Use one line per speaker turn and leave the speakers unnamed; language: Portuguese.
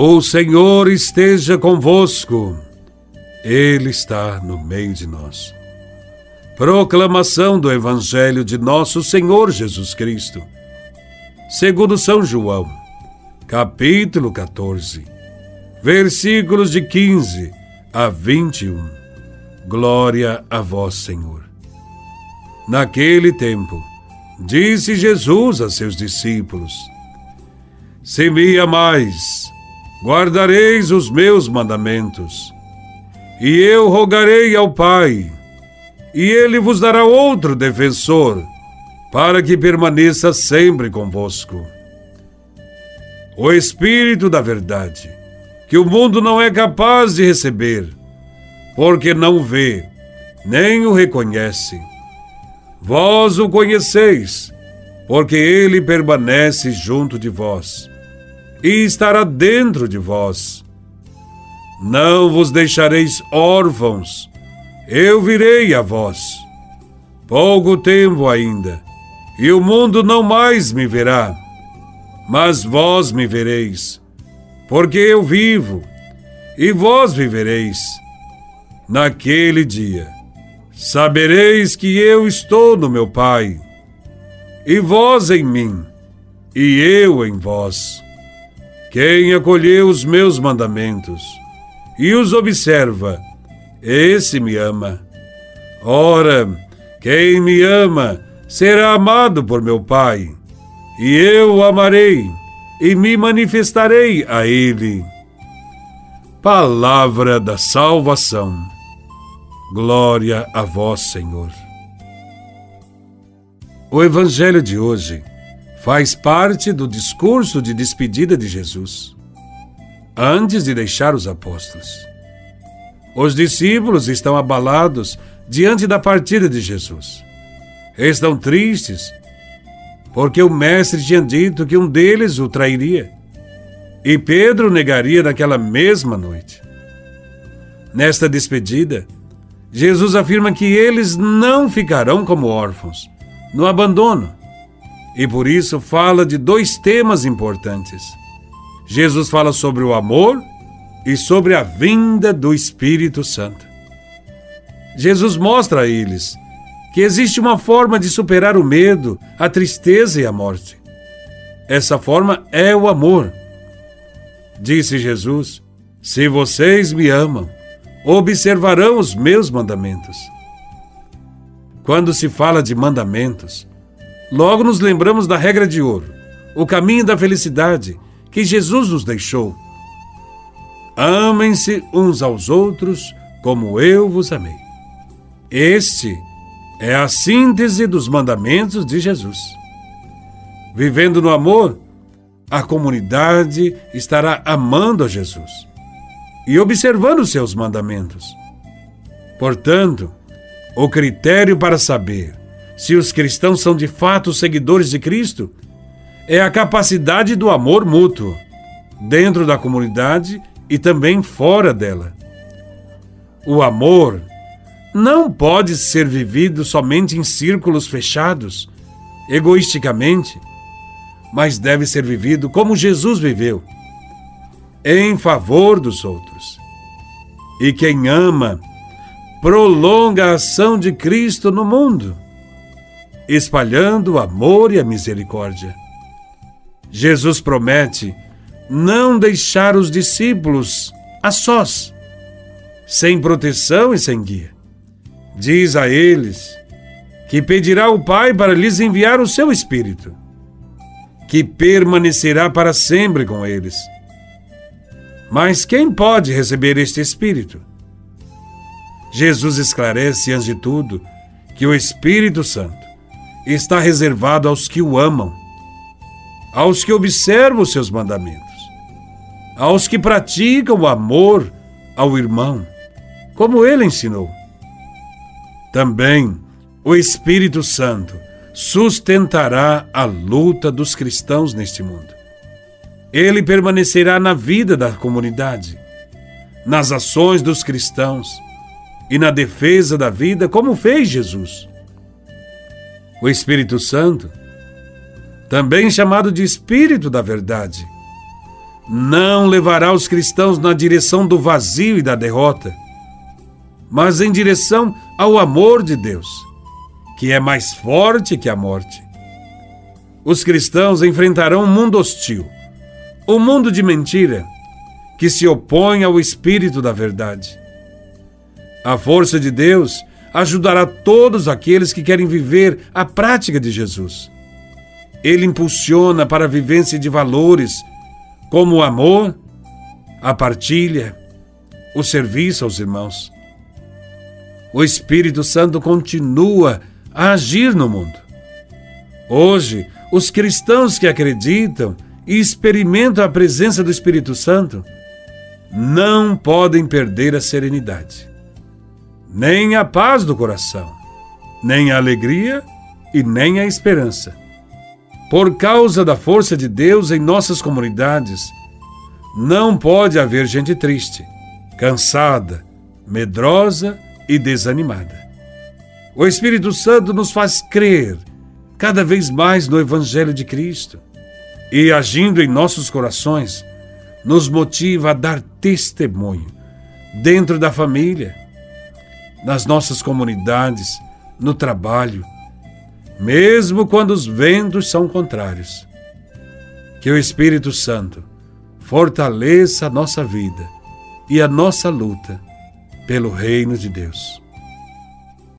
O Senhor esteja convosco, Ele está no meio de nós. Proclamação do Evangelho de Nosso Senhor Jesus Cristo, segundo São João, capítulo 14, versículos de 15 a 21. Glória a vós, Senhor. Naquele tempo, disse Jesus a seus discípulos: Se me amais, guardareis os meus mandamentos. E eu rogarei ao Pai, e ele vos dará outro defensor, para que permaneça sempre convosco. O Espírito da Verdade, que o mundo não é capaz de receber, porque não vê, nem o reconhece. Vós o conheceis, porque ele permanece junto de vós e estará dentro de vós. Não vos deixareis órfãos, eu virei a vós. Pouco tempo ainda, e o mundo não mais me verá, mas vós me vereis, porque eu vivo, e vós vivereis. Naquele dia, sabereis que eu estou no meu Pai, e vós em mim, e eu em vós. Quem acolheu os meus mandamentos e os observa, esse me ama. Ora, quem me ama será amado por meu Pai, e eu o amarei e me manifestarei a ele. Palavra da salvação. Glória a vós, Senhor. O Evangelho de hoje faz parte do discurso de despedida de Jesus, antes de deixar os apóstolos. Os discípulos estão abalados diante da partida de Jesus. Estão tristes, porque o Mestre tinha dito que um deles o trairia, e Pedro negaria naquela mesma noite. Nesta despedida, Jesus afirma que eles não ficarão como órfãos, no abandono, e por isso fala de dois temas importantes. Jesus fala sobre o amor e sobre a vinda do Espírito Santo. Jesus mostra a eles que existe uma forma de superar o medo, a tristeza e a morte. Essa forma é o amor. Disse Jesus: Se vocês me amam, observarão os meus mandamentos. Quando se fala de mandamentos, Logo nos lembramos da regra de ouro, o caminho da felicidade que Jesus nos deixou. Amem-se uns aos outros como eu vos amei. Este é a síntese dos mandamentos de Jesus. Vivendo no amor, a comunidade estará amando a Jesus e observando seus mandamentos. Portanto, o critério para saber se os cristãos são de fato seguidores de Cristo, é a capacidade do amor mútuo, dentro da comunidade e também fora dela. O amor não pode ser vivido somente em círculos fechados, egoisticamente, mas deve ser vivido como Jesus viveu, em favor dos outros. E quem ama, prolonga a ação de Cristo no mundo espalhando o amor e a misericórdia. Jesus promete não deixar os discípulos a sós, sem proteção e sem guia. Diz a eles que pedirá ao Pai para lhes enviar o seu Espírito, que permanecerá para sempre com eles. Mas quem pode receber este Espírito? Jesus esclarece, antes de tudo, que o Espírito Santo está reservado aos que o amam, aos que observam os seus mandamentos, aos que praticam o amor ao irmão, como ele ensinou. Também o Espírito Santo sustentará a luta dos cristãos neste mundo. Ele permanecerá na vida da comunidade, nas ações dos cristãos e na defesa da vida, como fez Jesus. O Espírito Santo, também chamado de Espírito da Verdade, não levará os cristãos na direção do vazio e da derrota, mas em direção ao amor de Deus, que é mais forte que a morte. Os cristãos enfrentarão um mundo hostil, um mundo de mentira, que se opõe ao espírito da verdade. A força de Deus ajudará todos aqueles que querem viver a prática de Jesus. Ele impulsiona para a vivência de valores como o amor, a partilha, o serviço aos irmãos. O Espírito Santo continua a agir no mundo. Hoje, os cristãos que acreditam e experimentam a presença do Espírito Santo não podem perder a serenidade, nem a paz do coração, nem a alegria e nem a esperança por causa da força de Deus em nossas comunidades, não pode haver gente triste, cansada, medrosa e desanimada. O Espírito Santo nos faz crer cada vez mais no Evangelho de Cristo e, agindo em nossos corações, nos motiva a dar testemunho dentro da família, nas nossas comunidades, no trabalho mesmo quando os ventos são contrários. Que o Espírito Santo fortaleça a nossa vida e a nossa luta pelo reino de Deus.